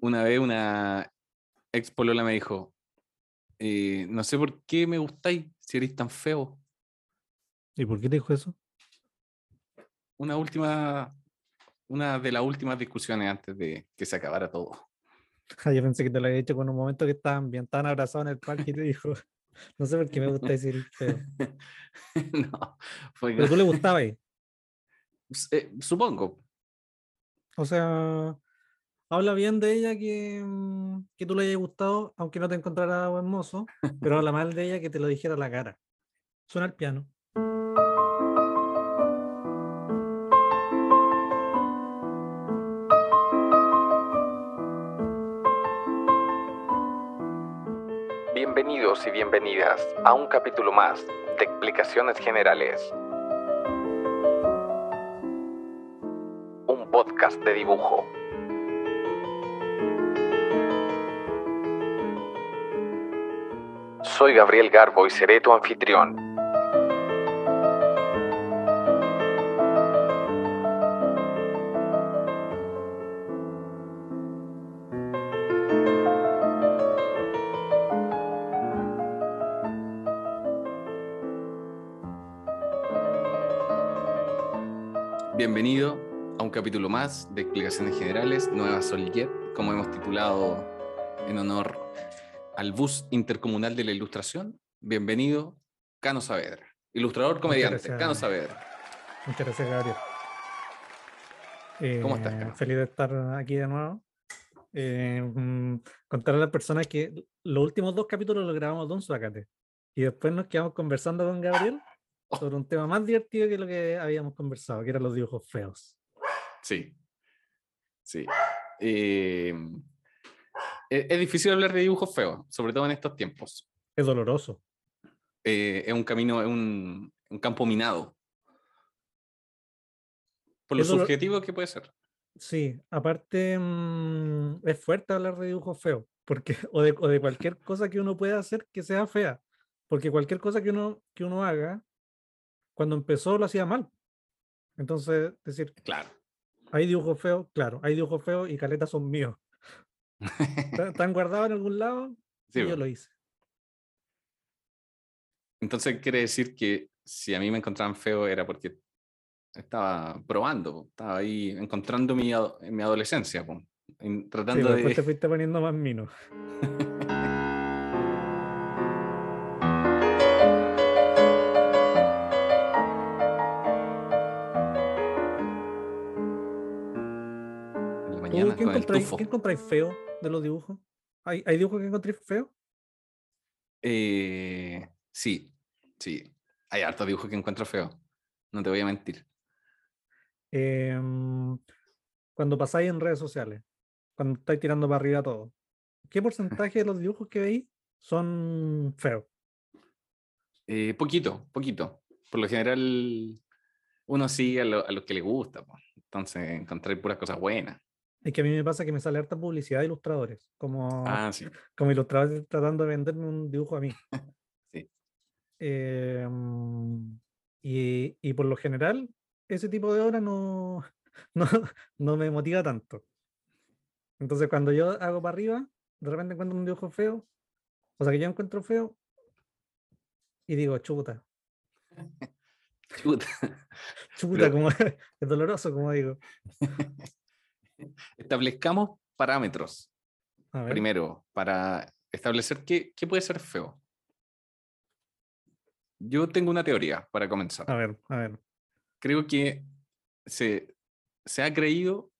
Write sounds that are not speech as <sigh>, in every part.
una vez una ex polola me dijo, eh, no sé por qué me gustáis si eres tan feo. ¿Y por qué te dijo eso? Una última, una de las últimas discusiones antes de que se acabara todo. Ah, yo pensé que te lo había dicho con un momento que estaban bien, estaban abrazados en el parque y te dijo, <laughs> no sé por qué me gusta decir feo. <laughs> no, fue Pero tú le gustaba ahí. <laughs> Eh, supongo. O sea, habla bien de ella que, mm, que tú le hayas gustado, aunque no te encontrara hermoso, pero habla mal de ella que te lo dijera la cara. Suena el piano. Bienvenidos y bienvenidas a un capítulo más de Explicaciones Generales. Un podcast de dibujo. Soy Gabriel Garbo y seré tu anfitrión. Bienvenido a un capítulo más de Explicaciones Generales, Nueva Soljet, como hemos titulado en honor al bus intercomunal de la ilustración. Bienvenido, Cano Saavedra, ilustrador comediante. Cano Saavedra. Muchas gracias, Gabriel. ¿Cómo estás, Eh, Cano? Feliz de estar aquí de nuevo. Eh, mm, contar a las personas que los últimos dos capítulos los grabamos de un suacate. Y después nos quedamos conversando con Gabriel <laughs> sobre un tema más divertido que lo que habíamos conversado, que eran los dibujos feos. Sí, sí. Eh, es, es difícil hablar de dibujos feos, sobre todo en estos tiempos. Es doloroso. Eh, es un camino, es un, un campo minado. Por lo Es dolor- subjetivo que puede ser. Sí, aparte mm, es fuerte hablar de dibujos feos, porque, <laughs> o de, o de cualquier cosa que uno pueda hacer que sea fea, porque cualquier cosa que uno, que uno haga, cuando empezó lo hacía mal. Entonces, decir, Claro. hay dibujos feos, claro, hay dibujos feos y caletas son míos. ¿Están- <laughs> ¿Están guardados en algún lado? Sí, y yo lo hice. Entonces quiere decir que si a mí me encontraban feo era porque estaba probando, estaba ahí encontrando mi, mi adolescencia, Sí, tratando pues después te fuiste poniendo más mino. <laughs> en la ¿Tú mañana ¿Qué con el encontráis, tufo. qué encontráis feo de los dibujos? ¿Hay, hay dibujos que encontráis feo? Eh, sí, sí. Hay hartos dibujos que encuentro feo. No te voy a mentir. Em, cuando pasáis en redes sociales, cuando estáis tirando para arriba todo, ¿qué <laughs> porcentaje de los dibujos que veis son feos? Eh, poquito, poquito. Por lo general, uno sigue a, lo- a los que le gusta. Entonces, encontré puras cosas buenas. Es que a mí me pasa que me sale harta publicidad de ilustradores, como, Ah, sí. <laughs> como ilustradores tratando de venderme un dibujo a mí. <laughs> Sí. Em, y, y por lo general, ese tipo de obra no, <laughs> no, no me motiva tanto. Entonces, cuando yo hago para arriba, de repente encuentro un dibujo feo, o sea que yo encuentro feo, y digo, chuta, Chuta. chuta, Pero- como es doloroso, como digo. <laughs> Establezcamos parámetros primero para establecer qué, qué puede ser feo. Yo tengo una teoría para comenzar. a ver, a ver. creo que se, se ha creído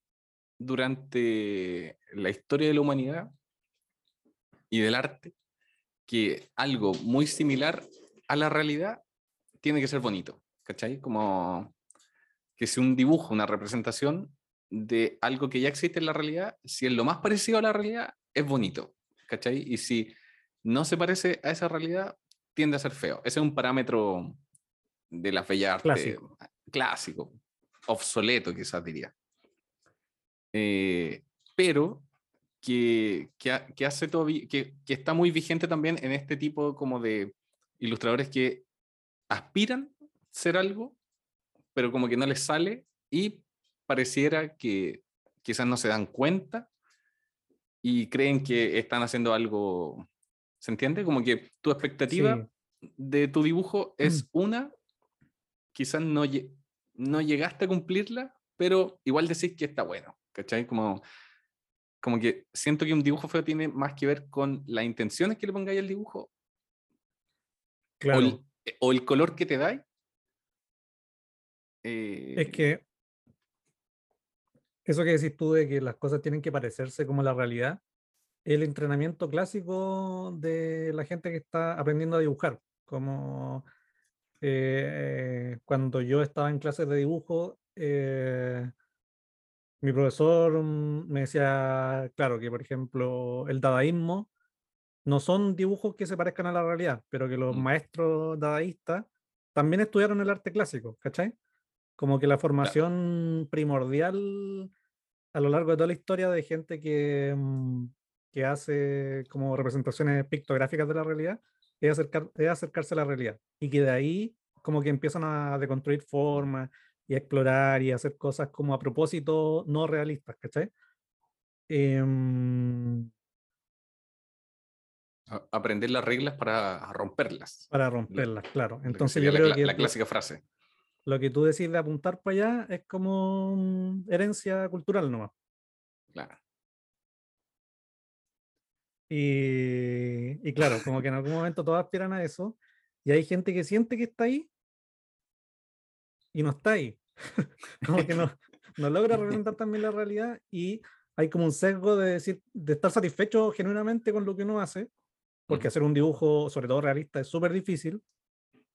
durante la historia de la humanidad y del arte que algo muy similar a la realidad tiene que ser bonito, ¿cachai? Como que si un dibujo, una representación de algo que ya existe en la realidad, si es lo más parecido a la realidad, es bonito, ¿cachai? Y si no se parece a esa realidad, tiende a ser feo. Ese es un parámetro de la bella arte Clásico. clásico, obsoleto quizás diría. Eh, pero que, que, ha- que hace todavía, que, que está muy vigente también en este tipo como de ilustradores que aspiran ser algo, pero como que no les sale y pareciera que quizás no se dan cuenta y creen que están haciendo algo, ¿se entiende? Como que tu expectativa de tu dibujo es mm. una, quizás no, no llegaste a cumplirla, pero igual decís que está bueno, ¿cachai? Como, como que siento que un dibujo feo tiene más que ver con las intenciones que le pongáis al dibujo. Claro. O el, color que te dais. es eh, que eso que decís tú de que las cosas tienen que parecerse como la realidad, el entrenamiento clásico de la gente que está aprendiendo a dibujar, como eh, cuando yo estaba en clases de dibujo, eh, mi profesor mm, me decía, claro, que por ejemplo el dadaísmo no son dibujos que se parezcan a la realidad, pero que los mm. maestros dadaístas también estudiaron el arte clásico, ¿cachai? Como que la formación primordial a lo largo de toda la historia de gente que, mm, que hace como representaciones pictográficas de la realidad es, acercar, es acercarse a la realidad. Y que de ahí como que empiezan a deconstruir formas y a explorar y a hacer cosas como a propósito no realistas, ¿cachai? Em aprender las reglas para romperlas. Para romperlas, claro. Entonces yo creo la, que la clásica frase lo que tú decís de apuntar para allá es como herencia cultural nomás. Claro. Y, y, claro, como que en algún momento todos aspiran a eso, y hay gente que siente que está ahí y no está ahí. <laughs> como que no, no logra <laughs> representar también la realidad y hay como un sesgo de decir, de estar satisfecho genuinamente con lo que uno hace, porque hacer un dibujo, sobre todo realista, es súper difícil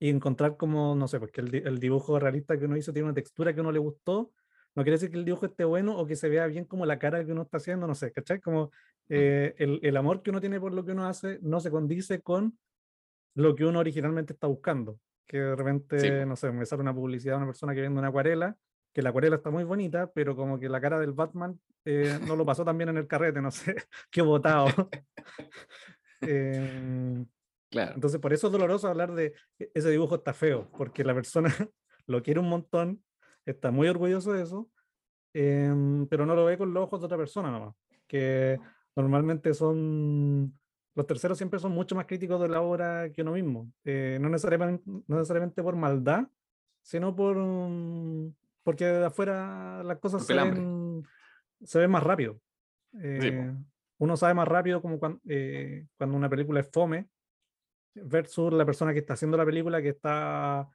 y encontrar como, no sé, porque el, el, dibujo realista que uno hizo tiene una textura que uno le gustó, no quiere decir que el dibujo esté bueno o que se vea bien como la cara que uno está haciendo, no sé, ¿cachai? Como eh, el, el, amor que uno tiene por lo que uno hace no se condice con lo que uno originalmente está buscando. Que de repente, no sé, me sale una publicidad de una persona que vende una acuarela, que la acuarela está muy bonita, pero como que la cara del Batman eh, no lo pasó también en el carrete, no sé, <laughs> qué botado. <laughs> eh, entonces, por eso es doloroso hablar de e-, ese dibujo está feo, porque la persona <laughs> lo quiere un montón, está muy orgulloso de eso, em, pero no lo ve con los ojos de otra persona nomás, que normalmente son, los terceros siempre son mucho más críticos de la obra que uno mismo, eh, no, necesariamente, no necesariamente por maldad, sino por, porque de afuera las cosas se ven, se ven, más rápido. Eh, uno sabe más rápido como cuando, eh, cuando una película es fome, versus la persona que está haciendo la película, que está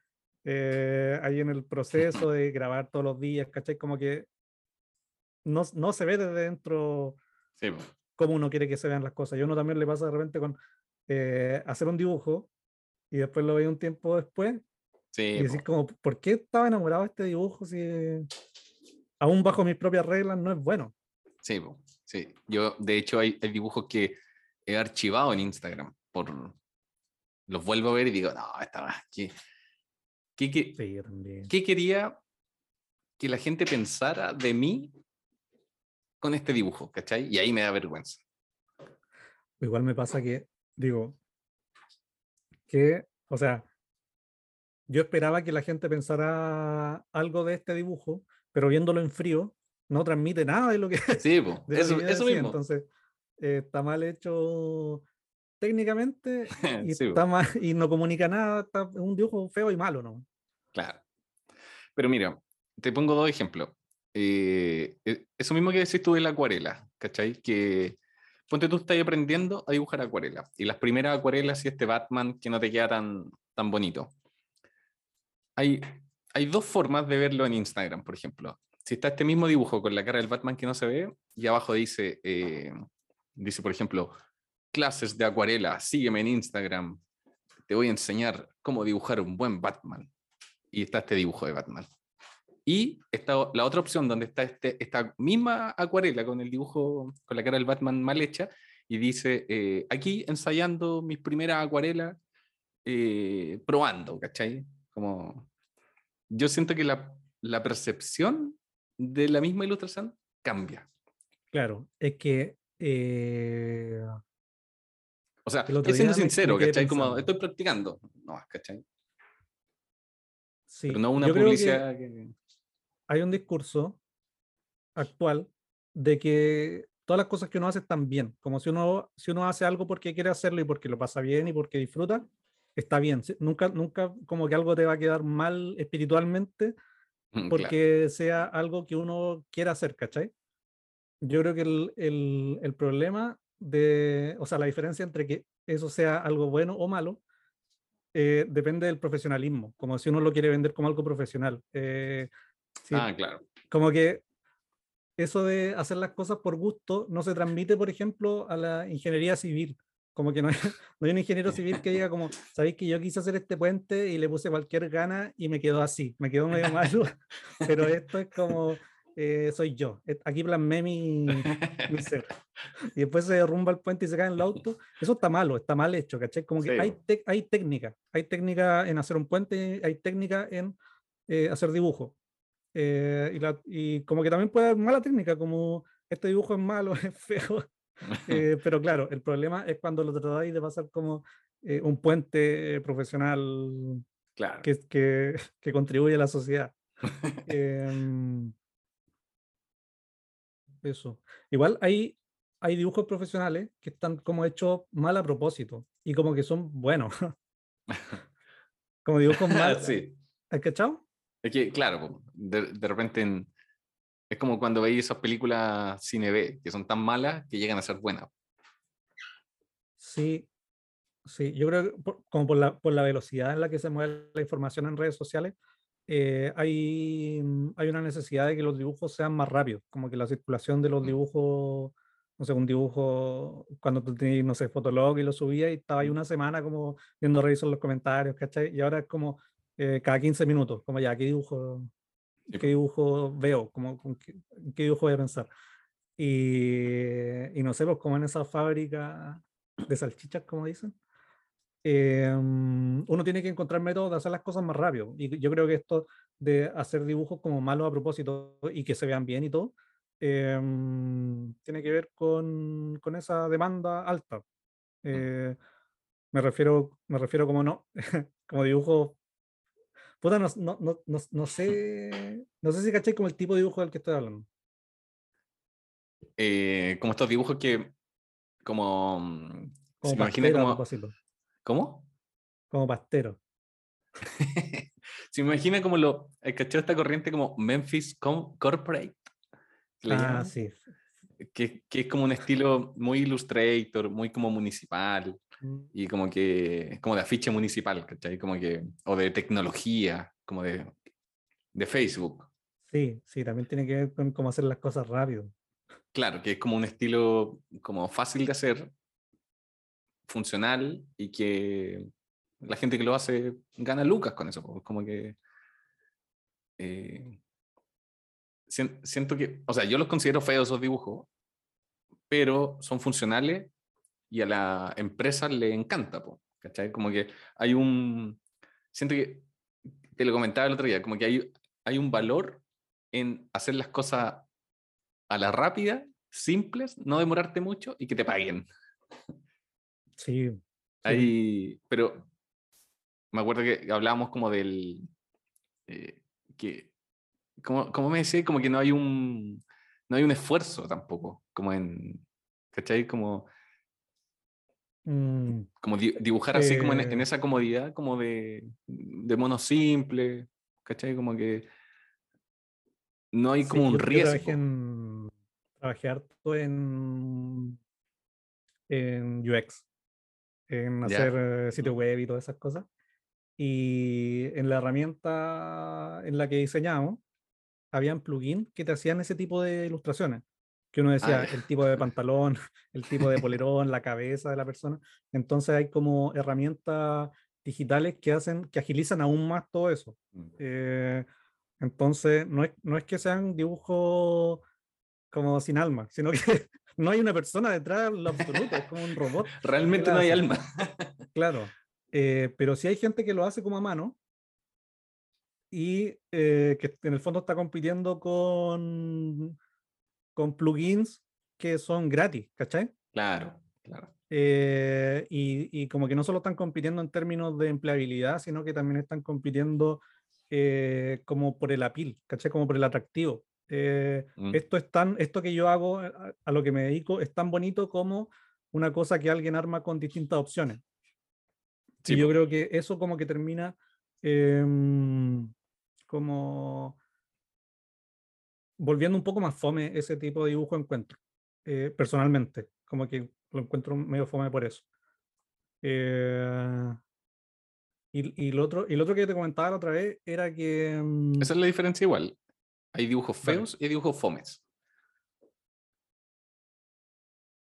eh, ahí en el proceso <laughs> de grabar todos los días, ¿cachai? Como que no, no se ve desde dentro sí. cómo uno quiere que se vean las cosas. Y a uno también le pasa de repente con eh, hacer un dibujo y después lo ve un tiempo después sí, y decir como, ¿por qué estaba enamorado de este dibujo si aún bajo mis propias reglas no es bueno? Sí, sí. Yo, de hecho, hay, hay dibujos que he archivado en Instagram por, los vuelvo a ver y digo, no, esta más, ¿qué, qué, qué, quería que la gente pensara de mí con este dibujo? ¿Cachai? Y ahí me da vergüenza. Igual me pasa que, digo, que, o sea, yo esperaba que la gente pensara algo de este dibujo, pero viéndolo en frío, no transmite nada de lo que... Sí, <laughs> eso, eso mismo. Entonces, eh, está mal hecho técnicamente <laughs> y, está más, <laughs> y no comunica nada, está, es un dibujo feo y malo, ¿no? Claro. Pero mira, te pongo dos ejemplos. Eh, e, eso mismo que decís tú de la acuarela, ¿cachai? Que ponte tú estás aprendiendo a dibujar acuarela y las primeras acuarelas y este Batman que no te queda tan, tan bonito. Hay, hay dos formas de verlo en Instagram, por ejemplo. Si está este mismo dibujo con la cara del Batman que no se ve y abajo dice, eh, dice por ejemplo, clases de acuarela, sígueme en Instagram, te voy a enseñar cómo dibujar un buen Batman. Y está este dibujo de Batman. Y está la otra opción donde está este, esta misma acuarela con el dibujo, con la cara del Batman mal hecha, y dice, eh, aquí ensayando mis primeras acuarelas, eh, probando, ¿cachai? Como, yo siento que la, la percepción de la misma ilustración cambia. Claro, es que eh, o sea, estoy siendo sincero, ¿cachai? Como estoy practicando. No, ¿cachai? Sí. Pero no una publicidad que, Hay un discurso actual de que todas las cosas que uno hace están bien. Como si uno, si uno hace algo porque quiere hacerlo y porque lo pasa bien y porque disfruta, está bien. Nunca, nunca como que algo te va a quedar mal espiritualmente Mm, claro. porque sea algo que uno quiera hacer, ¿cachai? Yo creo que el, el- el problema de, o sea, la diferencia entre que eso sea algo bueno o malo, eh, depende del profesionalismo, como si uno lo quiere vender como algo profesional. Eh, si- Ah, claro. como que eso de hacer las cosas por gusto no se transmite, por ejemplo, a la ingeniería civil. Como que no hay, <laughs> no hay un ingeniero civil que diga como, sabéis que yo quise hacer este puente y le puse cualquier gana y me quedó así, me quedó medio <laughs> malo, <laughs> pero esto es como, eh, soy yo, et- aquí plasmé mi, mi <laughs> ser. Y después se derrumba el puente y se cae en el auto. Eso está malo, está mal hecho, ¿cachai? Como que Sí, hay, hay técnica, hay técnica en hacer un puente, hay técnica en eh, hacer dibujo. Eh, y, la- y como que también puede haber mala técnica, como este dibujo es malo, <laughs> es feo. Eh, <laughs> pero claro, el problema es cuando lo tratáis de pasar como eh, un puente eh, profesional Claro. que, que, que contribuye a la sociedad. Em, eso. Igual hay, hay dibujos profesionales que están como hechos mal a propósito y como que son buenos. <laughs> <laughs> como dibujos mal. sí. ¿Has cachado? Es que, claro, de, de repente en- es como cuando veis esas películas cine B, que son tan malas que llegan a ser buenas. Sí, sí, yo creo que por- como por la, por la velocidad en la que se mueve la información en redes sociales, eh, hay, mm, hay una necesidad de que los dibujos sean más rápidos, como que la circulación de los dibujos, no sé, un dibujo, cuando tú tenías, no sé, Fotolog y lo subías y estaba ahí una semana como viendo revisar los comentarios, ¿cachai? Y ahora es como eh, cada 15 minutos, como ya, ¿qué dibujo, qué po. dibujo veo? Como, qué, en qué dibujo voy a pensar? Y, y no sé, pues como en esa fábrica de salchichas, como dicen, eh, mm, uno tiene que encontrar métodos de hacer las cosas más rápido. Y yo creo que esto de hacer dibujos como malos a propósito y que se vean bien y todo, eh, mm, tiene que ver con, con esa demanda alta. Eh, me refiero, me refiero como no, <laughs> como dibujo. Puta, no, no, no, no, sé, no sé si caché como el tipo de dibujo del que estoy hablando. Como estos dibujos que, como, mm, Como se imagina a como, propósito, ¿cómo? como pastero. <laughs> se imagina como lo, el cachado esta corriente como Memphis Com- Corporate, Ah, sí. que, que es como un estilo muy illustrator, muy como municipal, Mm, y como que, como de afiche municipal, ¿cachai? Como que, o de tecnología, como de, de Facebook. Sí, sí, también tiene que ver con cómo hacer las cosas rápido. Claro, que es como un estilo como fácil de hacer, funcional y que la gente que lo hace gana lucas con eso. Como que eh, sien- siento que, o sea, yo los considero feos esos dibujos, pero son funcionales y a la empresa le encanta, po, ¿cachai? Como que hay un, siento que, te lo comentaba el otro día, como que hay, hay un valor en hacer las cosas a la rápida, simples, no demorarte mucho y que te paguen. Sí. sí. Pero me acuerdo que hablábamos como del, eh, que, como, como me decía, como que no hay un, no hay un esfuerzo tampoco, como en, ¿cachai? Como, Mm, como di- dibujar así como en, en Eh. esa comodidad, como de, de mono simple, ¿cachai? Como que no hay sí, como un riesgo. trabajé, en, trabajé harto en, en UX, en hacer eh, sitio web y todas esas cosas. Y en la herramienta en la que diseñamos, habían plugins que te hacían ese tipo de ilustraciones. Que uno decía ya. el tipo de pantalón, <laughs> el tipo de polerón, la cabeza de la persona. Entonces hay como herramientas digitales que hacen, que agilizan aún más todo eso. Mm. Eh, entonces, no es, no es que sean dibujos como sin alma, sino que no hay una persona detrás en lo absoluto, es como un robot. <laughs> Realmente no hay alma. <laughs> Claro, eh, pero sí hay gente que lo hace como a mano y eh, que en el fondo está compitiendo con, con plugins que son gratis, ¿cachai? Claro, claro. Eh, y, y como que no solo están compitiendo en términos de empleabilidad, sino que también están compitiendo eh, como por el appeal, ¿cachai? Como por el atractivo. Eh, Mm. esto, es tan, esto que yo hago, eh, a, a lo que me dedico, es tan bonito como una cosa que alguien arma con distintas opciones. Sí, y yo creo que eso como que termina em, como volviendo un poco más fome ese tipo de dibujo encuentro, eh, personalmente, como que lo encuentro medio fome por eso. Eh, y, y lo otro, y lo otro que te comentaba la otra vez era que... mm, Esa es la diferencia igual. Hay dibujos feos y hay dibujos fomes.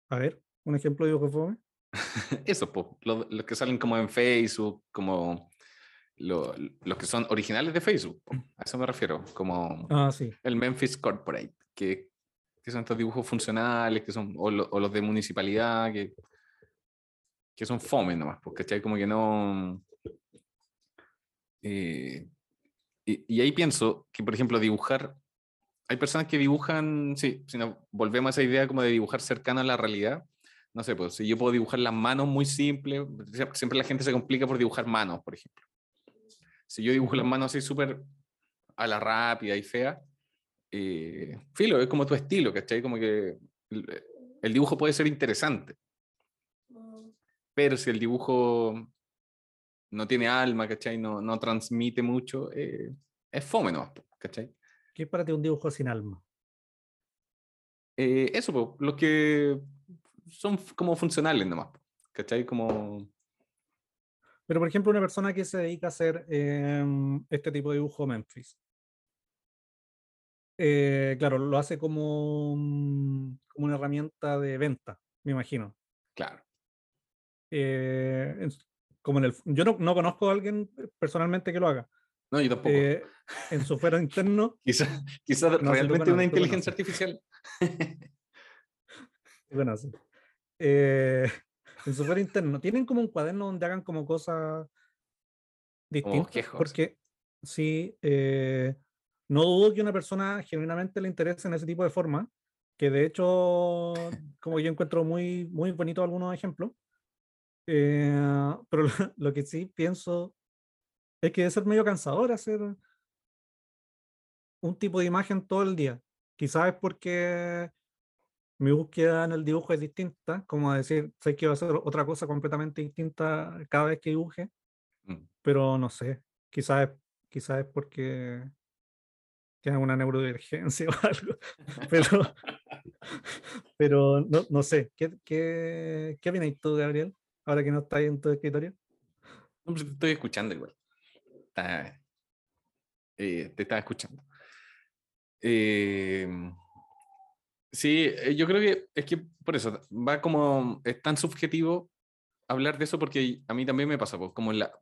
A ver, un ejemplo de dibujo fome. <laughs> Eso, lo- los que salen como en Facebook, como lo- los que son originales de Facebook. po, A eso me refiero, como Ah, sí. el Memphis Corporate, que, que son estos dibujos funcionales, que son, o, lo- o los de municipalidad, que, que son fome nomás, porque ¿cachai? Como que no... eh, y, y ahí pienso que, por ejemplo, dibujar, hay personas que dibujan, sí, si nos volvemos a esa idea como de dibujar cercano a la realidad, no sé, pues si yo puedo dibujar las manos muy simple, sie- siempre la gente se complica por dibujar manos, por ejemplo. Si yo dibujo las manos así súper a la rápida y fea, eh, filo, es como tu estilo, ¿cachai? Como que el, el dibujo puede ser interesante, pero si el dibujo no tiene alma, ¿cachai? No, no transmite mucho, eh, es fome nomás, ¿cachai? ¿Qué es para ti un dibujo sin alma? Eh, eso, po, los que son como funcionales nomás, ¿cachai? Como... Pero, por ejemplo, una persona que se dedica a hacer em, este tipo de dibujo Memphis. eh, claro, lo hace como, como una herramienta de venta, me imagino. Claro. Eh, como en el, yo no, no conozco a alguien personalmente que lo haga. No, yo tampoco. Eh, en su fuero interno, Quizás <laughs> quizá tú realmente una inteligencia artificial. <laughs> bueno, sí. Eh, <laughs> en su fuero interno, tienen como un cuaderno donde hagan como cosas distintas. Porque sí, eh, no dudo que una persona genuinamente le interese en ese tipo de forma, que de hecho, como yo encuentro muy, muy bonito algunos ejemplos, eh, pero lo, <laughs> lo que sí pienso es que debe ser medio cansador hacer un tipo de imagen todo el día. Quizás es porque mi búsqueda en el dibujo es distinta, como decir, sé que voy a hacer otra cosa completamente distinta cada vez que dibuje, Mm. pero no sé, quizás es, quizás es porque tiene una neurodivergencia <laughs> o algo, pero, <laughs> pero no, no sé, ¿qué, qué, qué opinas tú, Gabriel? Ahora que no estás en tu escritorio. No, pues te estoy escuchando igual. Eh, te estaba escuchando. Eh, sí, yo creo que es que por eso va como, es tan subjetivo hablar de eso porque a mí también me pasa, pues, como la,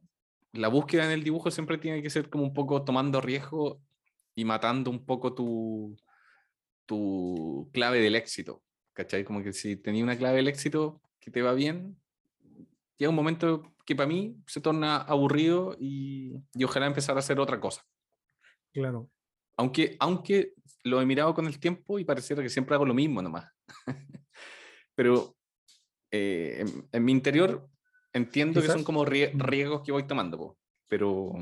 la búsqueda en el dibujo siempre tiene que ser como un poco tomando riesgo y matando un poco tu, tu clave del éxito, ¿cachai? Como que si tenía una clave del éxito que te va bien, llega un momento que para mí se torna aburrido y, y ojalá empezar a hacer otra cosa. Claro. Aunque, aunque lo he mirado con el tiempo y pareciera que siempre hago lo mismo nomás. <laughs> Pero eh, en, en mi interior entiendo que son como rie- mm. riesgos que voy tomando, po. pero,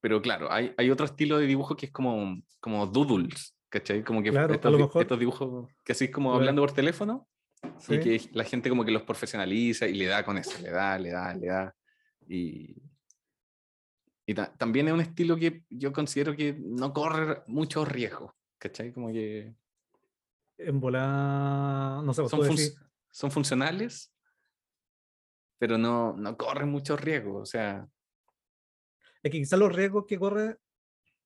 pero claro, hay, hay otro estilo de dibujo que es como, como doodles, ¿cachai? Como que Claro, a estos, lo di- mejor- estos dibujos que así como Claro. hablando por teléfono Sí. y que la gente como que los profesionaliza y le da con eso, le da, le da, le da. Y, y ta- también es un estilo que yo considero que no corre muchos riesgos, ¿cachai? Como que En volar, no sé, vos son, fun- decís, son funcionales, pero no, no corren muchos riesgos, o sea, es que quizás los riesgos que corre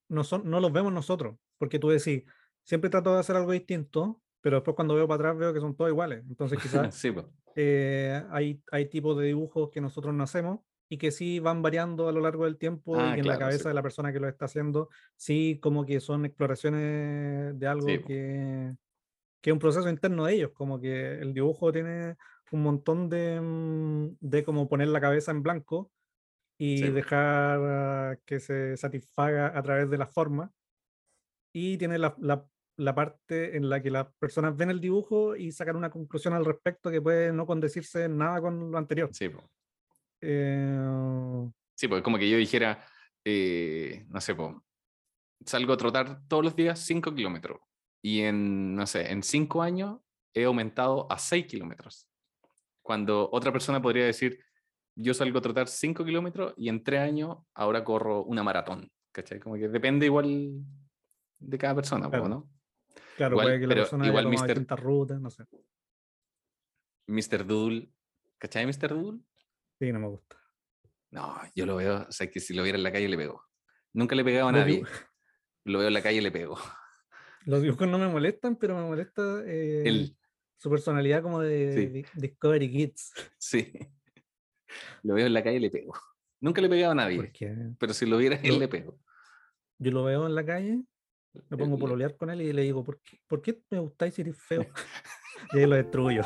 no, son, no los vemos nosotros, porque tú decís, siempre trato de hacer algo distinto, pero después cuando veo para atrás veo que son todos iguales. Entonces quizás <laughs> sí, po. eh, hay, hay tipos de dibujos que nosotros no hacemos y que sí van variando a lo largo del tiempo Ah, y en claro, la sí, cabeza de po. la persona que lo está haciendo, sí como que son exploraciones de algo Sí, que, que es un proceso interno de ellos, como que el dibujo tiene un montón de, mm, de como poner la cabeza en blanco y Sí, dejar ah, que se satisfaga a través de la forma. Y tiene la, la- la parte en la que las personas ven el dibujo y sacan una conclusión al respecto que puede no condecirse nada con lo anterior. Sí, po. Eh, Sí, porque como que yo dijera, eh, no sé, po, salgo a trotar todos los días 5 kilómetros y en, no sé, en 5 años he aumentado a 6 kilómetros. Cuando otra persona podría decir, yo salgo a trotar 5 kilómetros y en 3 años ahora corro una maratón. ¿Cachai? Como que depende igual de cada persona, Claro. ¿no? Claro, Igual- puede que la pero persona igual Mr. distintas rutas, no sé. Mr. Doodle. ¿Cachai, Mr. Doodle? Sí, no me gusta. No, yo lo veo, o sea, que si lo viera en la calle le pego. Nunca le he pegado a nadie. <laughs> Lo veo en la calle y le pego. Los dibujos no me molestan, pero me molesta eh, su personalidad como de Sí. Discovery Kids. <laughs> sí. <laughs> Lo veo en la calle y le pego. Nunca le he pegado a nadie, pero si lo viera él Lo- le pego. yo lo veo en la calle, me pongo a Le- pololear con él y le digo, ¿por qué, ¿por qué me gustáis si eres feo? <laughs> <laughs> y ahí lo destruyo.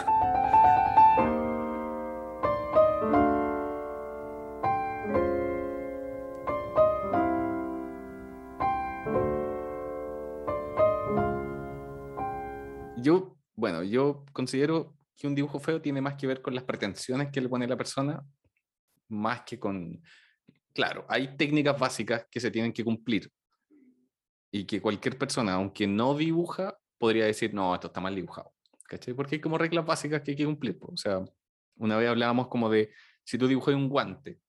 Yo, bueno, yo considero que un dibujo feo tiene más que ver con las pretensiones que le pone la persona, más que con... Claro, hay técnicas básicas que se tienen que cumplir y que cualquier persona, aunque no dibuja, podría decir, no, esto está mal dibujado. ¿Cachai? Porque hay como reglas básicas que hay que cumplir. po. O sea, una vez hablábamos como de, si tú dibujas un guante,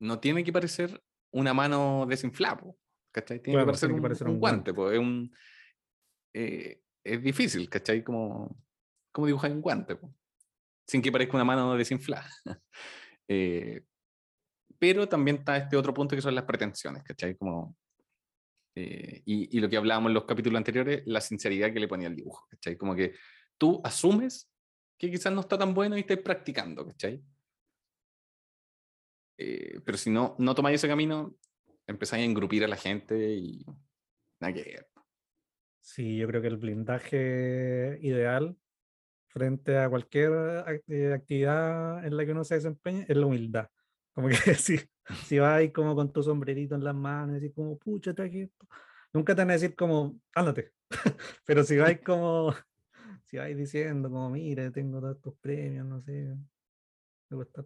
no tiene que parecer una mano desinflada, ¿cachai? Tiene Claro, que parecer, tiene que un, parecer un un guante, pues es un... eh, es difícil, ¿cachai? Como, como dibujar un guante, po, sin que parezca una mano desinflada. <laughs> Eh, pero también está este otro punto que son las pretensiones, ¿cachai? Como, eh, y, y lo que hablábamos en los capítulos anteriores, la sinceridad que le ponía al dibujo, ¿cachai? Como que tú asumes que quizás no está tan bueno y estás practicando, ¿cachai? Eh, pero si no, no tomáis ese camino, empezáis a engrupir a la gente y nada que ver. Sí, yo creo que el blindaje ideal frente a cualquier eh, actividad en la que uno se desempeñe es la humildad. Como que <laughs> si, si vas ahí como con tu sombrerito en las manos y decís como, pucha, traje esto", Nunca te van a decir como, ándate. <laughs> Pero si vais <laughs> como, <laughs> si vais diciendo como, mire, tengo todos estos premios, no sé, gusta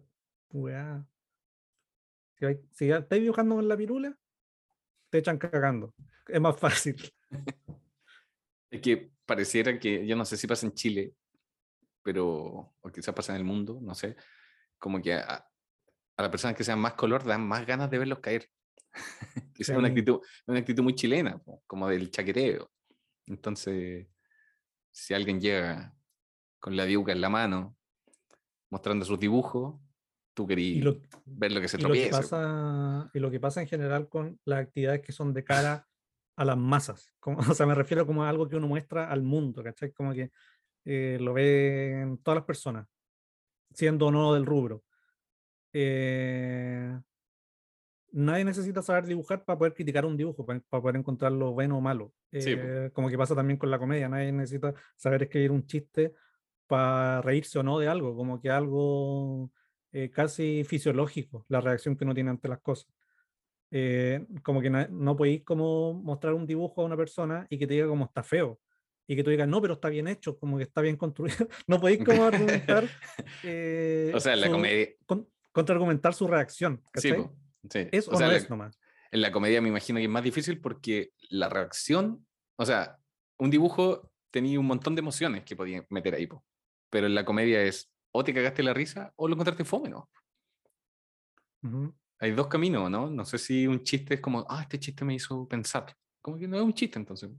tu weá". Si, vais- si estáis dibujando con la pirula, te echan cagando. Es más fácil. Es que pareciera que, yo no sé si pasa en Chile, pero, o quizás pasa en el mundo, no sé, como que a, a las personas que sean más color dan más ganas de verlos caer. <laughs> Esa es una actitud, una actitud muy chilena, como del chaqueteo. Entonces, si alguien llega con la diuca en la mano, mostrando sus dibujos, tú querías lo, ver lo que se y lo que pasa, y lo que pasa en general con las actividades que son de cara a las masas. Como, <laughs> o sea, me refiero como a algo que uno muestra al mundo, ¿cachai? Como que eh, lo ven todas las personas, siendo o no del rubro. Eh, nadie necesita saber dibujar para poder criticar un dibujo, para, para poder encontrarlo bueno o malo. Sí. Eh, como que pasa también con la comedia, nadie necesita saber escribir un chiste para reírse o no de algo, como que algo eh, casi fisiológico, la reacción que uno tiene ante las cosas. Eh, como que na- no podéis como mostrar un dibujo a una persona y que te diga como está feo. Y que tú digas, no, pero está bien hecho, como que está bien construido. <laughs> No podéis como <laughs> argumentar. eh, O sea, la su- comedia. con- contraargumentar su reacción. Sí, sí. ¿Es O o, sea, no la- es nomás? En la comedia me imagino que es más difícil porque la reacción, o sea, un dibujo tenía un montón de emociones que podía meter ahí, po. pero en la comedia es o te cagaste la risa o lo encontraste fome, ¿no? Ujú. Hay dos caminos, ¿no? No sé si un chiste es como, ah, este chiste me hizo pensar. Como que no es un chiste entonces.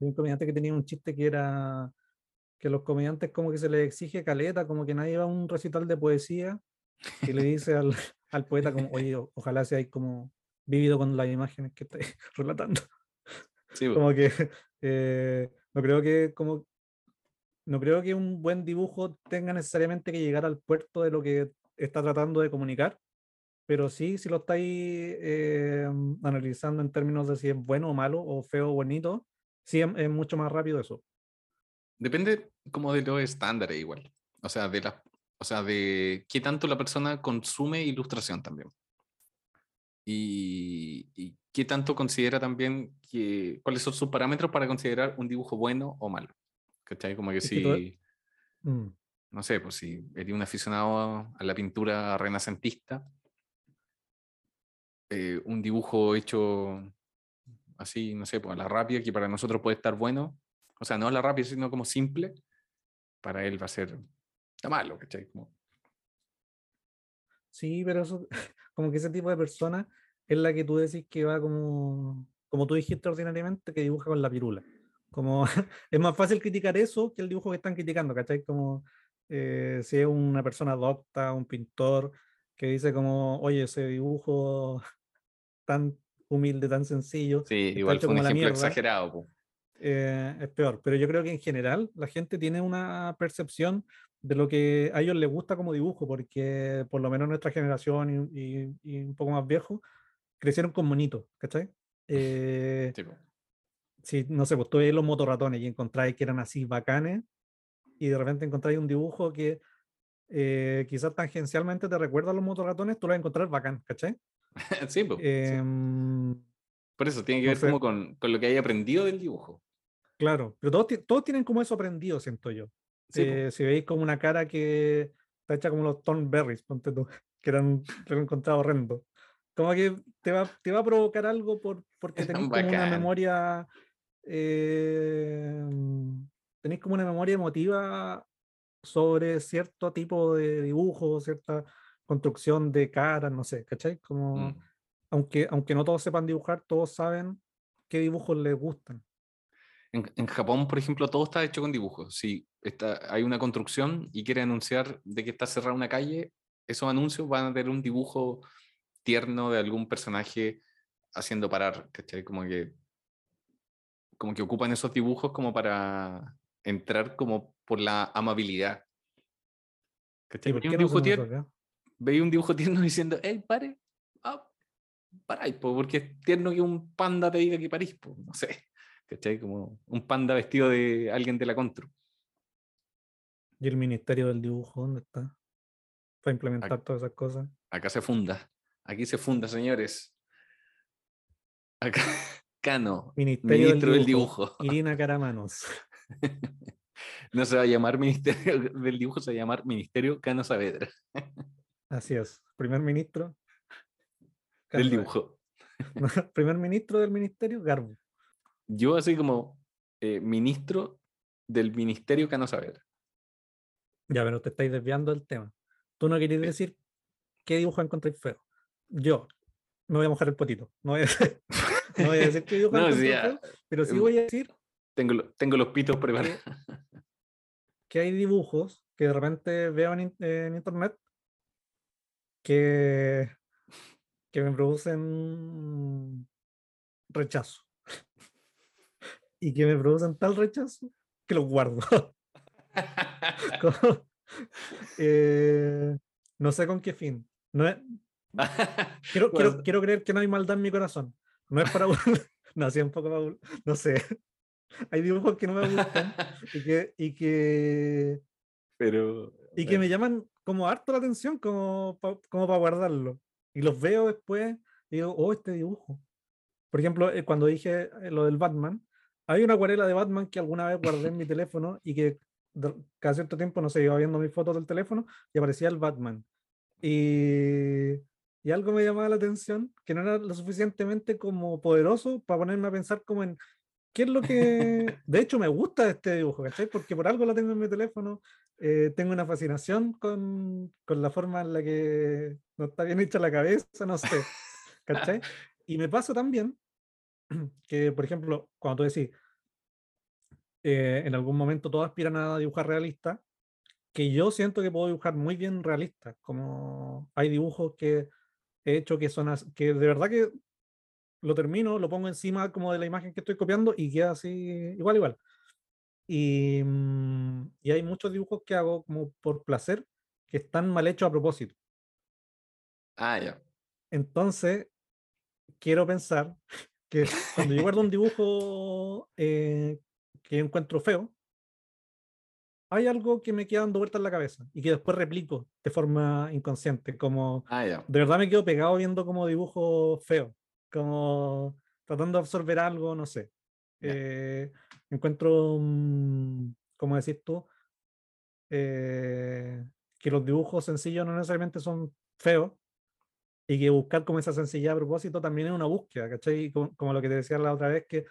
Hay un comediante que tenía un chiste que era que los comediantes como que se les exige caleta, como que nadie va a un recital de poesía y le dice al, <laughs> al poeta como, oye, ojalá seáis como vivido con las imágenes que estáis <laughs> relatando. Sí, po. Como que <laughs> eh, no creo que como no creo que un buen dibujo tenga necesariamente que llegar al puerto de lo que está tratando de comunicar, pero sí, si lo estáis eh, analizando en términos de si es bueno o malo, o feo o bonito, sí es, es mucho más rápido eso. Depende como de los estándares igual. O sea, de la, o sea, de qué tanto la persona consume ilustración también. Y, y qué tanto considera también que, cuáles son sus parámetros para considerar un dibujo bueno o malo. ¿Cachai? Como que que si, todo- Mm, no sé, pues si eres un aficionado a, a la pintura renacentista, eh, un dibujo hecho así, no sé, pues a la rápida, que para nosotros puede estar bueno, o sea, no la rápida, sino como simple, para él va a ser malo, ¿cachai? Como... Sí, pero eso, <laughs> como que ese tipo de persona es la que tú decís que va como, como tú dijiste ordinariamente, que dibuja con la pirula. Como <laughs> es más fácil criticar eso que el dibujo que están criticando, ¿cachai? Como eh, si es una persona docta, un pintor, que dice como, oye, ese dibujo <laughs> tan humilde, tan sencillo. Sí, igual fue un ejemplo exagerado. Eh, es peor, pero yo creo que en general la gente tiene una percepción de lo que a ellos les gusta como dibujo, porque por lo menos nuestra generación y, un poco más viejo crecieron con monitos, ¿cachai? Eh, sí, no sé, pues tú ves los motorratones y encontráis que eran así bacanes y de repente encontráis un dibujo que eh, quizás tangencialmente te recuerda a los motorratones, tú lo vas a encontrar bacán, ¿cachai? <laughs> sí, pues, Por eso tiene que ver como con, con, lo que hay aprendido del dibujo. Claro, pero todos, todos tienen como eso aprendido, siento yo. Eh, si veis como una cara que está hecha como los Thornberries, ponte tú, <laughs> que eran, lo encontrado horrendo. Como que te va, te va a provocar algo por, porque <laughs> tenéis como una memoria. Eh, tenéis como una memoria emotiva sobre cierto tipo de dibujo, cierta construcción de caras, no sé, ¿cachai? Como, mm. aunque, aunque no todos sepan dibujar, todos saben qué dibujos les gustan. En, Japón, por ejemplo, todo está hecho con dibujos. Si está, hay una construcción y quiere anunciar de que está cerrada una calle, esos anuncios van a tener un dibujo tierno de algún personaje haciendo parar, ¿cachai? Como que, como que ocupan esos dibujos como para entrar como por la amabilidad. ¿Cachai? un dibujo tierno, veía un dibujo tierno diciendo, hey, pare, ah, paráis, porque es tierno que un panda te diga que parís, no sé, ¿cachai? Como un panda vestido de alguien de la Contru. ¿Y el Ministerio del Dibujo dónde está? Para implementar todas esas cosas. Acá se funda, aquí se funda, señores. Acá, <laughs> Cano, Ministerio Ministro del Dibujo. Irina Caramanos. <laughs> no se va a llamar Ministerio <laughs> del Dibujo, se va a llamar Ministerio Cano Saavedra. Así es, primer ministro. Del dibujo. primer ministro del ministerio, Garbo. Yo así como eh, ministro del ministerio Cano Saavedra. Ya, pero te estáis desviando del tema. Tú no querías decir qué dibujo encontré feo. Yo me voy a mojar el potito. No voy a, decir <laughs> qué dibujo <laughs> encontré feo, pero sí em, voy a decir... Tengo, tengo los pitos preparados. Que, hay dibujos que de repente veo en internet que, que me producen rechazo. Y que me producen tal rechazo que los guardo. <laughs> <laughs> Eh, no sé con qué fin. No quiero, quiero, quiero, creer que no hay maldad en mi corazón. No es para... <laughs> no, así un poco No sé. Hay dibujos que no me gustan y que... Y que... Pero... Y que me llaman como harto la atención como, como para guardarlo. Y los veo después y digo, oh, este dibujo. Por ejemplo, eh, cuando dije eh, lo del Batman, hay una acuarela de Batman que alguna vez guardé en mi teléfono y que cada cierto tiempo, no sé, iba viendo mis fotos del teléfono y aparecía el Batman. Y, y algo me llamaba la atención, que no era lo suficientemente como poderoso para ponerme a pensar como en qué es lo que... <laughs> De hecho, me gusta este dibujo, ¿cachai? Porque por algo lo tengo en mi teléfono eh, tengo una fascinación con, con, la forma en la que no está bien hecha la cabeza, no sé. <laughs> ¿Cachai? Y me pasa también <clears throat> que, por ejemplo, cuando tú decís, eh, en algún momento todos aspiran a dibujar realista, que yo siento que puedo dibujar muy bien realista, como hay dibujos que he hecho que son que de verdad que lo termino, lo pongo encima como de la imagen que estoy copiando y queda así igual, igual. Y, mm, y, hay muchos dibujos que hago como por placer que están mal hechos a propósito. Ah, ya. Entonces, quiero pensar que <laughs> cuando yo guardo un dibujo eh, que encuentro feo, hay algo que me queda dando vueltas en la cabeza y que después replico de forma inconsciente, como ah, de verdad me quedo pegado viendo como dibujo feo, como tratando de absorber algo, no sé. Eh, encuentro, mm, como decís tú, eh, que los dibujos sencillos no necesariamente son feos, y que buscar como esa sencillez a propósito también es una búsqueda, ¿cachai? Como, como lo que te decía la otra vez, que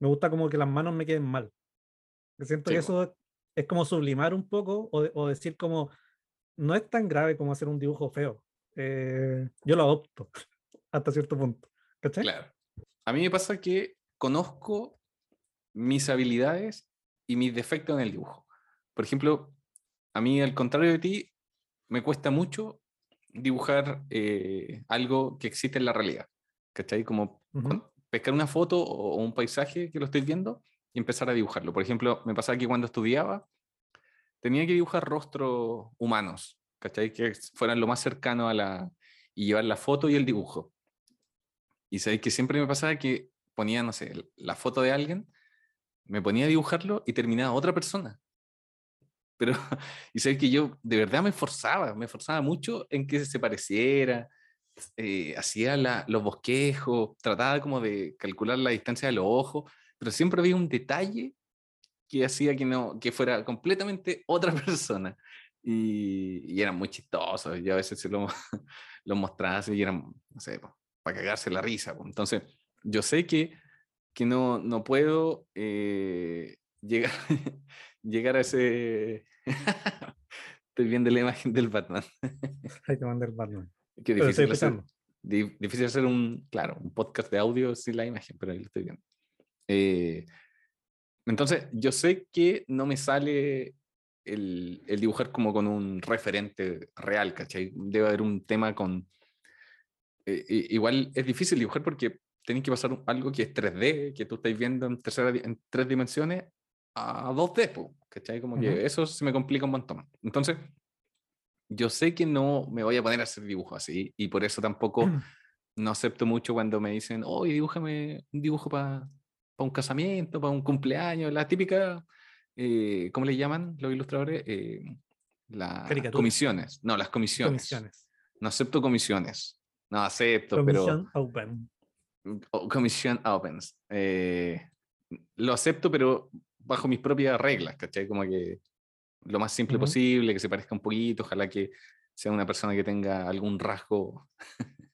me gusta como que las manos me queden mal. Siento Sí, que eso es como sublimar un poco o, o decir como, no es tan grave como hacer un dibujo feo. Eh, yo lo adopto <laughs> hasta cierto punto. ¿Cachai? Claro. A mí me pasa que conozco mis habilidades y mis defectos en el dibujo. Por ejemplo, a mí, al contrario de ti, me cuesta mucho dibujar eh, algo que existe en la realidad. ¿Cachai? Como Ujú. con- pescar una foto o un paisaje que lo estoy viendo y empezar a dibujarlo. Por ejemplo, me pasaba que cuando estudiaba tenía que dibujar rostros humanos, ¿cachai? Que fueran lo más cercano a la... y llevar la foto y el dibujo. Y sabéis que siempre me pasaba que ponía, no sé, la foto de alguien, me ponía a dibujarlo y terminaba otra persona. Pero, <laughs> y sabéis que yo de verdad me esforzaba, me esforzaba mucho en que se pareciera, eh, hacía la- los bosquejos, trataba como de calcular la distancia de los ojos, pero siempre había un detalle que hacía que, no, que fuera completamente otra <laughs> persona. Y, y eran muy chistosos. Yo a veces se lo, <laughs> los mostraba así y eran, no sé, para cagarse la risa. Entonces, yo sé que, que no, no puedo eh, llegar, llegar a ese... <laughs> Estoy viendo la imagen del Batman. <laughs> Ahí te mandé el Batman. Qué difícil hacer, difícil hacer un, claro, un podcast de audio sin la imagen, pero ahí lo estoy viendo. Eh, entonces, yo sé que no me sale el, el dibujar como con un referente real, ¿cachai? Debe haber un tema con... eh, igual es difícil dibujar porque tenéis que pasar algo que es 3D, que tú estáis viendo en, tercera, en tres dimensiones, a 2D, po, ¿cachai? Como Ujú. que eso se me complica un montón. Entonces, yo sé que no me voy a poner a hacer dibujos así y por eso tampoco no acepto mucho cuando me dicen, oye, dibújame un dibujo para un casamiento, para un cumpleaños, la típica, eh, ¿cómo le llaman los ilustradores? Eh, las Caricatura. comisiones. No, las comisiones. Comisiones. No acepto comisiones. No acepto, pero... Commission Open. o Commission Opens. Eh, lo acepto, pero bajo mis propias reglas, ¿cachai? Como que lo más simple Ujú. posible, que se parezca un poquito, ojalá que sea una persona que tenga algún rasgo. <laughs>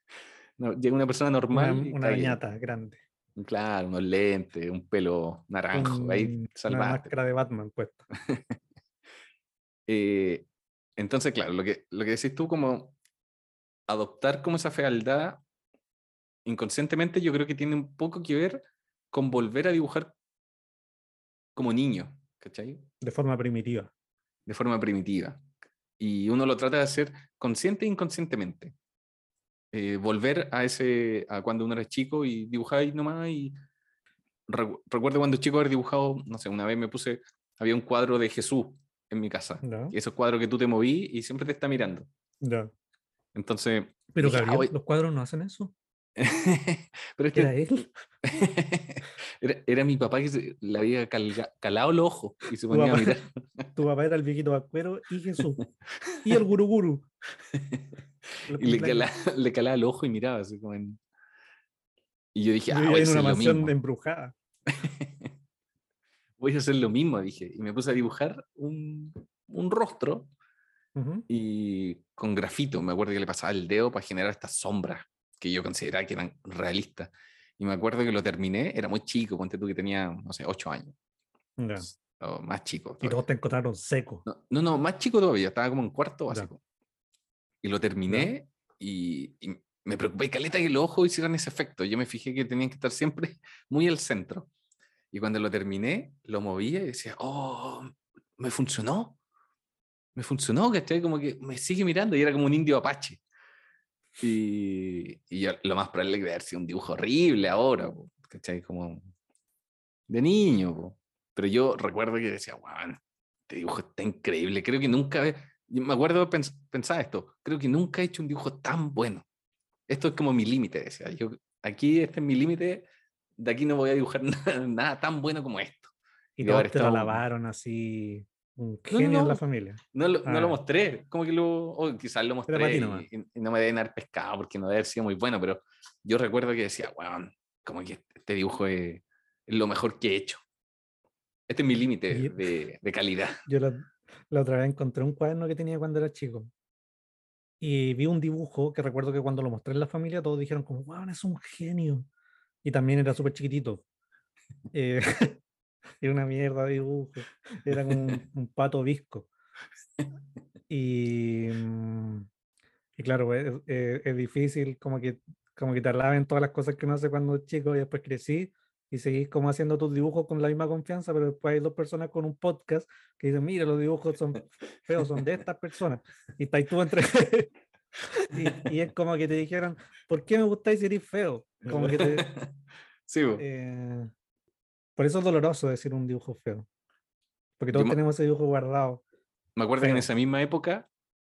no, llega una persona Una, normal. una viñata grande. Claro, unos lentes, un pelo naranjo, ahí un- una salvaste. máscara de Batman puesta. <laughs> Eh, entonces, claro, lo que, lo que decís tú, como adoptar como esa fealdad inconscientemente, yo creo que tiene un poco que ver con volver a dibujar como niño, ¿cachai? De forma primitiva. De forma primitiva. Y uno lo trata de hacer consciente e inconscientemente. Eh, volver a ese, a cuando uno era chico y dibujáis nomás y recu- recuerdo cuando chico haber dibujado, no sé, una vez me puse, había un cuadro de Jesús en mi casa. Ya, Y esos cuadros que tú te moví y siempre te está mirando. ya. Entonces. Pero dije, ah, Gabriel, voy- los cuadros no hacen eso. <laughs> Pero este- Era él. <laughs> era, era mi papá que se- le había calga- calado los ojos y se ponía a mirar. Tu papá era el viejito vacuero y Jesús. Y el <laughs> guruguru. Y le, cala- le calaba el ojo y miraba así como en- Y yo dije, ah, voy a hacer una lo mismo. embrujada. Voy a hacer lo mismo, dije. Y me puse a dibujar un, un rostro y con grafito. Me acuerdo que le pasaba el dedo para generar estas sombras que yo consideraba que eran realistas. Y me acuerdo que lo terminé, era muy chico, ponte tú que tenía, no sé, ocho años, Ya. o más chico. Y todavía. todos te encontraron seco. No, no, no, más chico todavía, estaba como en cuarto básico. Y lo terminé y, y me preocupé, caleta, que los ojos hicieran ese efecto. Yo me fijé que tenían que estar siempre <laughs> muy al centro. Y cuando lo terminé, lo movía y decía, oh, me funcionó. Me funcionó, ¿cachai? Como que me sigue mirando y era como un indio apache. Y, y yo, lo más probable es que debe haber sido un dibujo horrible ahora, po, ¿cachai? Como de niño. po. Pero yo recuerdo que decía, wow, este dibujo está increíble. Creo que nunca, yo me acuerdo pens pensar esto, creo que nunca he hecho un dibujo tan bueno. Esto es como mi límite, decía. Yo, aquí este es mi límite, de aquí no voy a dibujar <laughs> nada, nada tan bueno como esto. Y Y todos ahora te lo alabaron así. Un No, genio en la no. familia. No lo, no lo Ah. mostré, como que lo, o quizás lo mostré y, y no me deben haber pescado porque no debe haber sido muy bueno, pero yo recuerdo que decía, wow, como que este dibujo es, lo mejor que he hecho. Este es mi límite de, de calidad. <laughs> Yo la, la otra vez encontré un cuaderno que tenía cuando era chico. y vi un dibujo que recuerdo que cuando lo mostré en la familia todos dijeron como, wow, es un genio. Y también era súper chiquitito. Eh, <laughs> era una mierda de dibujo. Era como un, un pato visco. Y, mm, y claro, es, es- es difícil como que, como que te alaben todas las cosas que uno hace cuando es chico y después crecí y seguís como haciendo tus dibujos con la misma confianza, pero después hay dos personas con un podcast que dicen, mira, los dibujos son feos, son de estas personas. Y estás tú entre... <laughs> y, y es como que te dijeran, ¿por qué me gustáis si eres feo? Como que te, <laughs> Sí, eh, por eso es doloroso decir un dibujo feo. Porque Yo todos me- tenemos ese dibujo guardado. Me acuerdo que en esa misma época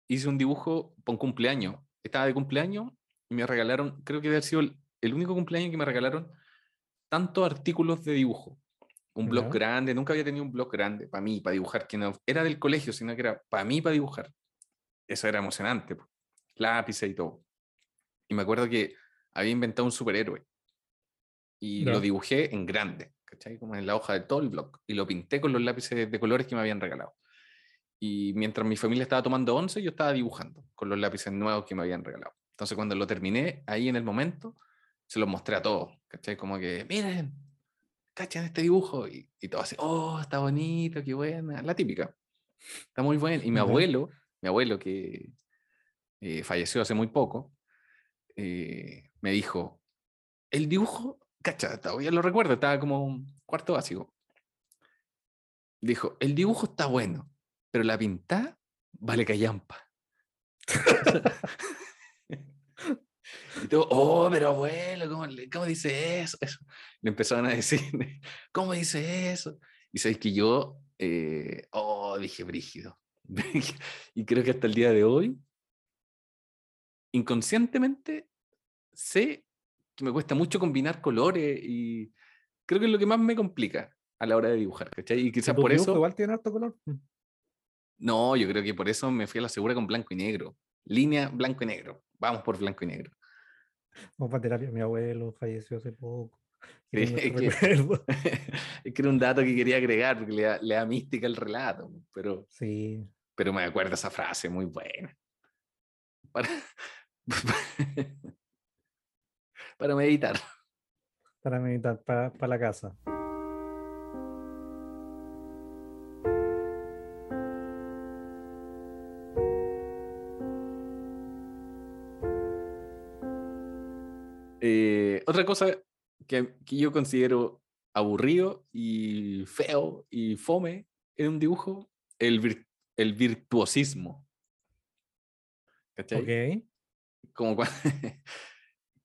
hice un dibujo un cumpleaños. Estaba de cumpleaños y me regalaron, creo que debe haber sido el, el único cumpleaños que me regalaron tantos artículos de dibujo. Un blog grande, nunca había tenido un blog grande para mí, para dibujar, que no era del colegio, sino que era para mí, para dibujar. Eso era emocionante, lápices y todo. Y me acuerdo que había inventado un superhéroe y lo dibujé en grande, ¿cachai? Como en la hoja de todo el blog. Y lo pinté con los lápices de colores que me habían regalado. Y mientras mi familia estaba tomando once, yo estaba dibujando con los lápices nuevos que me habían regalado. Entonces, cuando lo terminé, ahí en el momento, se los mostré a todos, ¿cachai? Como que, miren, cachan este dibujo. Y, y todo así, oh, está bonito, qué buena. La típica. Está muy buena. Y mi Ya. abuelo, mi abuelo que eh, falleció hace muy poco, eh, me dijo, el dibujo, cacha, todavía lo recuerdo, estaba como un cuarto básico. Dijo, el dibujo está bueno, pero la pintada vale callampa. <laughs> y todo, oh, pero abuelo, ¿cómo, cómo dice eso? Eso. Le empezaron a decir, <laughs> ¿cómo dice eso? Y sabéis que yo, eh, oh, dije <laughs> brígido. y creo que hasta el día de hoy, inconscientemente, sé me cuesta mucho combinar colores y creo que es lo que más me complica a la hora de dibujar, ¿cachai? Y quizás por eso... igual tiene harto color. Mm. No, yo creo que por eso me fui a la segura con blanco y negro. Línea blanco y negro. Vamos por blanco y negro. Vamos para terapia. Mi abuelo falleció hace poco. <laughs> Sí, es que- <laughs> es que era un dato que quería agregar porque le da, le da mística al relato, pero, Sí, pero me acuerdo esa frase muy buena. Para, <laughs> para meditar. para meditar, para, para la casa. Eh, otra cosa que, que yo considero aburrido y feo y fome en un dibujo, el, vir- el virtuosismo. ¿Cachai? Ok. como cua- <laughs>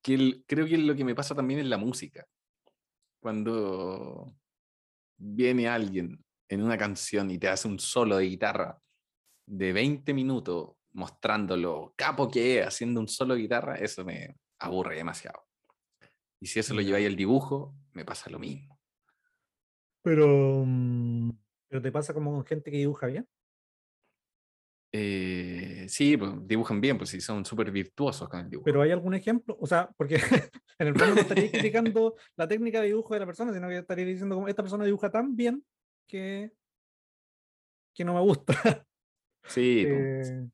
que el- creo que es lo que me pasa también en la música. Cuando viene alguien en una canción y te hace un solo de guitarra de 20 minutos mostrando lo capo que es haciendo un solo de guitarra, eso me aburre demasiado. Y si eso lo lleváis al dibujo, me pasa lo mismo. Pero, mm, pero te pasa como con gente que dibuja bien. Eh, sí, pues, dibujan bien, pues sí, son súper virtuosos con el dibujo. Pero hay algún ejemplo, o sea, porque <laughs> en el fondo no estaría criticando la técnica de dibujo de la persona, sino que estaría diciendo como esta persona dibuja tan bien que, que no me gusta. <laughs> sí, pues, Eh,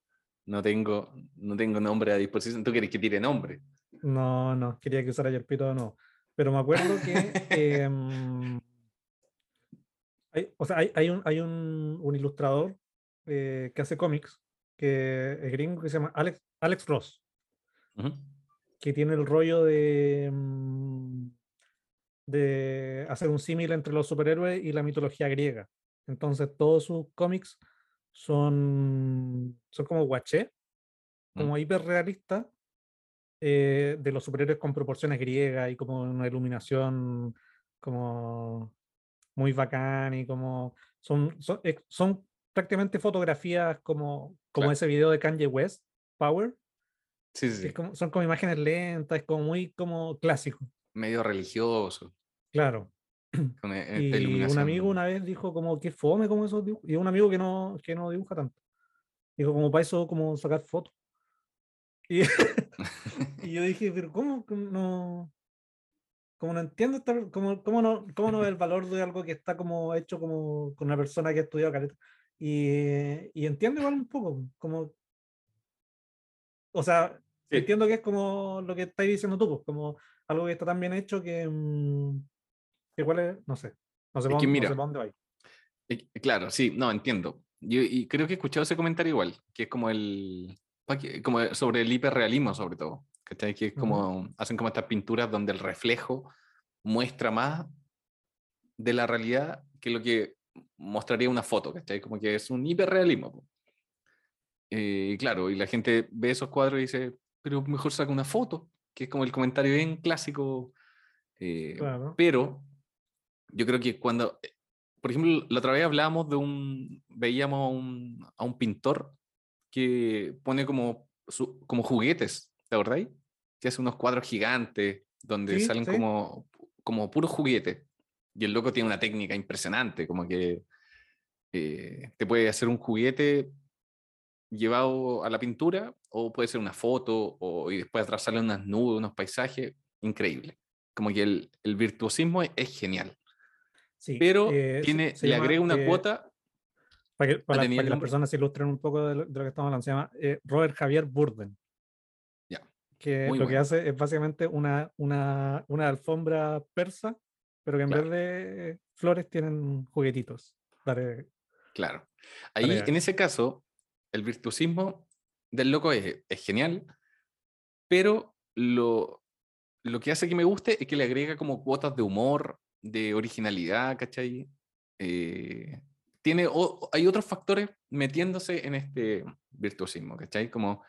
no, tengo, no tengo nombre a disposición. ¿Tú quieres que tire nombre? no, no, quería que usara yo el pito de nuevo. Pero me acuerdo que <laughs> em, hay, o sea, hay, hay un, hay un, un ilustrador eh, que hace cómics, que es gringo, que se llama Alex, Alex Ross. Ujú. que tiene el rollo de, mm, de hacer un símil entre los superhéroes y la mitología griega. Entonces todos sus cómics son, son como guaché, como hiperrealistas, eh, de los superhéroes con proporciones griegas y como una iluminación como muy bacán y como son, son, ex- son prácticamente fotografías como, como Claro. ese video de Kanye West, Power, Sí, sí, como- son como imágenes lentas, es como muy como clásico. Medio religioso. Claro. <clears throat> Con e- esta Y un amigo una vez dijo como que fome como esos dibujos. Y un amigo que no, que no dibuja tanto. Dijo como para eso como sacar fotos. Y, <laughs> y yo dije, pero ¿cómo no? Como no entiendo, esta- cómo, cómo no, cómo no el valor de algo que está como hecho como con una persona que ha estudiado caleta. Y, y entiendo igual un poco, como o sea, entiendo que es como lo que estáis diciendo tú, pues, como algo que está tan bien hecho que, mm, que cuál es, no sé, no sé, para, dónde va. Claro, sí, no, entiendo. Yo, y creo que he escuchado ese comentario igual, que es como el, como sobre el hiperrealismo sobre todo, ¿cachai? Que es como, hacen como estas pinturas donde el reflejo muestra más de la realidad que lo que mostraría una foto, ¿cachai? Como que es un hiperrealismo. Eh, y claro, y la gente ve esos cuadros y dice, pero mejor saca una foto, que es como el comentario bien clásico. Eh, pero yo creo que cuando, eh, por ejemplo, la otra vez hablábamos de un, veíamos a un, a un pintor que pone como, como juguetes, ¿te acordáis? Que hace unos cuadros gigantes donde salen como, como puros juguetes. Y el loco tiene una técnica impresionante, como que eh, te puede hacer un juguete llevado a la pintura o puede ser una foto o, y después salen unas nubes, unos paisajes, increíble. Como que el, el virtuosismo es, genial. Sí, pero eh, tiene, le agrega una eh, cuota. Para que, para, que las personas se ilustren un poco de lo, que estamos hablando, se llama Robert Javier Burden. Ya. Que lo que hace es básicamente una, una, una alfombra persa pero que en vez de flores tienen juguetitos. claro. Ahí, en ese caso, el virtuosismo del loco es, genial, pero lo, lo que hace que me guste es que le agrega como cuotas de humor, de originalidad, ¿cachai? Eh, tiene, hay otros factores metiéndose en este virtuosismo, ¿cachai? Como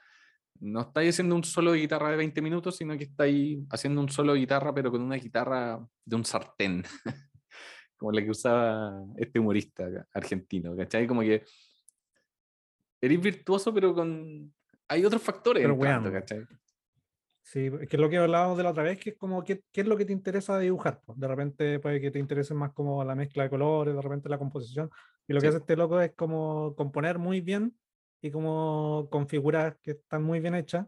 no estáis haciendo un solo de guitarra de 20 minutos, sino que estáis haciendo un solo de guitarra, pero con una guitarra de un sartén, <laughs> como la que usaba este humorista argentino, ¿cachai? Como que eres virtuoso, pero con... Hay otros factores. Pero bueno, ¿cachai? Sí, que es lo que hablábamos de la otra vez, que es como, ¿qué, qué es lo que te interesa dibujar? Pues de repente puede que te interese más como la mezcla de colores, de repente la composición, y lo que hace este loco es como componer muy bien y como con figuras que están muy bien hechas,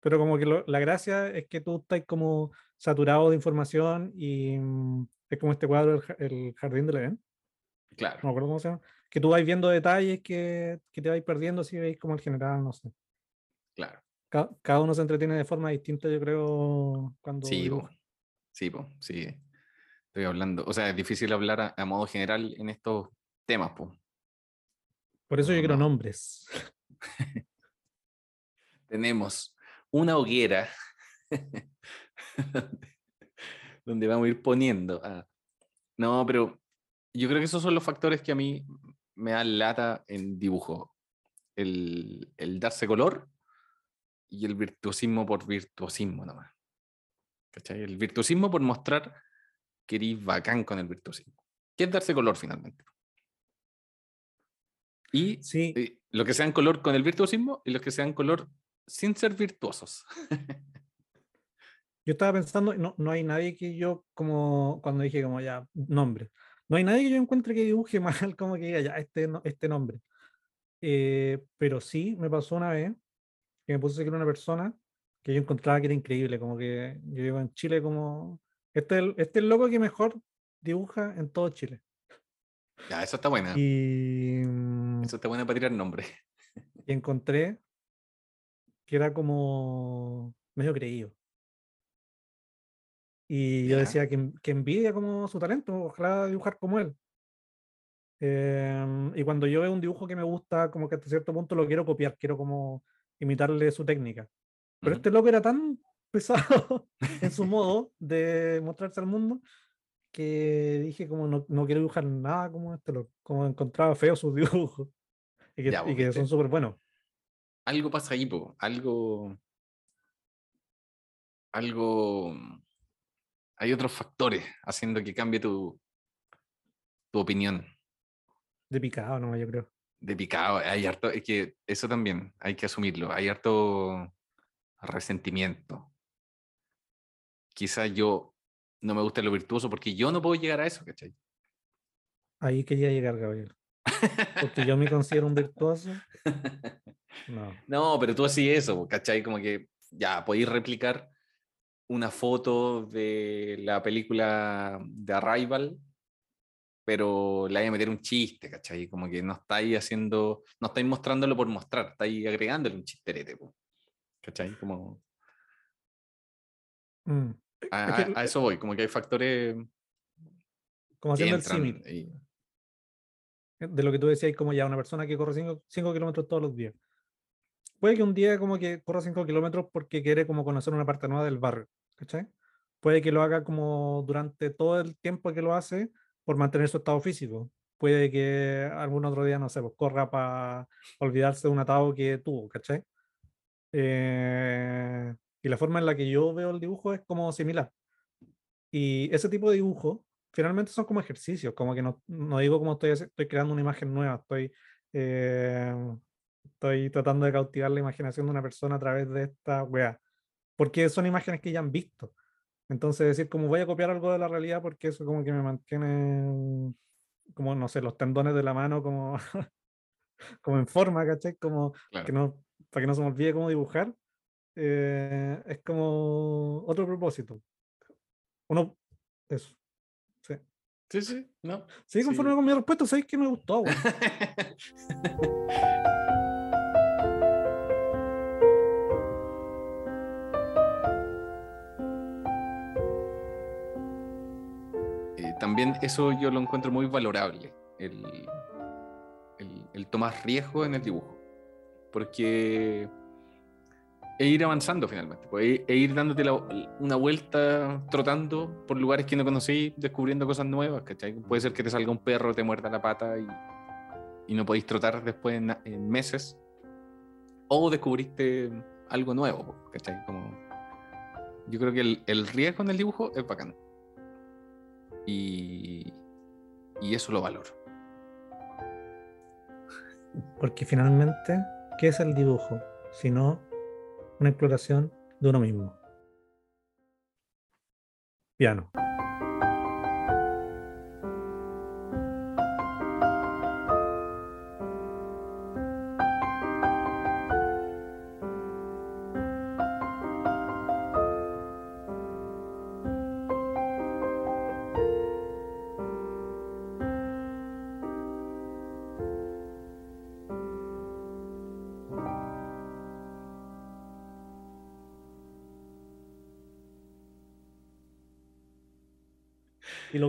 pero como que la gracia es que tú estás como saturado de información y mm, es como este cuadro, el, Jardín de Leven. Claro. No me acuerdo cómo se llama. Que tú vas viendo detalles que, que te vais perdiendo si veis como el general, no sé. Claro. Cada, uno se entretiene de forma distinta, yo creo, cuando... Sí, sí, sí. Estoy hablando, o sea, es difícil hablar a, modo general en estos temas, pues. Por eso yo quiero nombres. <laughs> Tenemos una hoguera <laughs> donde vamos a ir poniendo. no, pero yo creo que esos son los factores que a mí me dan lata en dibujo. El, darse color y el virtuosismo por virtuosismo nomás. ¿Cachai? El virtuosismo por mostrar que eres bacán con el virtuosismo. ¿Qué es darse color finalmente? Y sí. Eh, lo que sean color con el virtuosismo y los que sean color sin ser virtuosos. <laughs> yo estaba pensando, no, no hay nadie que yo, como cuando dije como ya, nombre, no hay nadie que yo encuentre que dibuje <laughs> mal, como que diga ya, este, este nombre. Eh, pero sí me pasó una vez que me puse a seguir una persona que yo encontraba que era increíble, como que yo vivo en Chile como, este, este es el loco que mejor dibuja en todo Chile. Ya, eso está buena. Y, eso está buena para tirar nombre. <laughs> Y encontré que era como medio creído. Y yo decía que, que, envidia como su talento, ojalá dibujar como él. Em, y cuando yo veo un dibujo que me gusta, como que hasta cierto punto lo quiero copiar, quiero como imitarle su técnica. Pero este loco era tan <laughs> pesado en su modo de mostrarse al mundo que dije como no, no quiero dibujar nada como este, lo, como encontraba feo sus <laughs> dibujos y que, y que son súper buenos. Algo pasa ahí, po. algo, algo, hay otros factores haciendo que cambie tu, tu opinión. De picado, no, yo creo. De picado, hay harto, es que eso también hay que asumirlo, hay harto resentimiento. Quizás yo no me gusta lo virtuoso porque yo no puedo llegar a eso, ¿cachai? Ahí quería llegar, Gabriel. Porque yo me considero un virtuoso. No. No, pero tú así eso, ¿cachai? Como que ya podéis replicar una foto de la película de Arrival, pero le hay a meter un chiste, ¿cachai? Como que no estáis haciendo, no estáis mostrándolo por mostrar, estáis agregándole un chisterete, ¿Cachai? Como Mm. a, a- a eso voy, como que hay factores Como haciendo el símil de lo que tú decías, como ya una persona que corre 5 kilómetros todos los días. Puede que un día como que corra 5 kilómetros porque quiere como conocer una parte nueva del barrio. Puede que lo haga como durante todo el tiempo que lo hace por mantener su estado físico. Puede que algún otro día, no sé, pues corra para olvidarse de un atado que tuvo, ¿cachai? Eh, y la forma en la que yo veo el dibujo es como similar. Y ese tipo de dibujo finalmente son como ejercicios, como que no, no digo como estoy, estoy creando una imagen nueva, estoy, eh, estoy tratando de cautivar la imaginación de una persona a través de esta wea, porque son imágenes que ya han visto. Entonces decir como voy a copiar algo de la realidad porque eso como que me mantiene como, no sé, los tendones de la mano como, <laughs> como en forma, ¿cachai? Como claro. que no, para que no se me olvide cómo dibujar, eh, es como otro propósito. Uno, eso. Sí, Sí, no. sí conforme Sí. con mi respuesta, sabéis que me gustó. <laughs> Eh, también eso yo lo encuentro muy valorable, el, el- el tomar riesgo en el dibujo. Porque e ir avanzando finalmente, pues, e, e ir dándote la- una vuelta trotando por lugares que no conocí, descubriendo cosas nuevas, ¿cachai? Puede ser que te salga un perro, te muerda la pata y, y no podéis trotar después en, en meses. O descubriste algo nuevo, ¿cachai? Como, yo creo que el, el riesgo en el dibujo es bacán. Y, y eso lo valoro. Porque finalmente, ¿qué es el dibujo? Sino una exploración de uno mismo. Piano.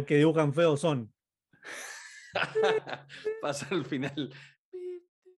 Que dibujan feo son. <laughs> Pasa al final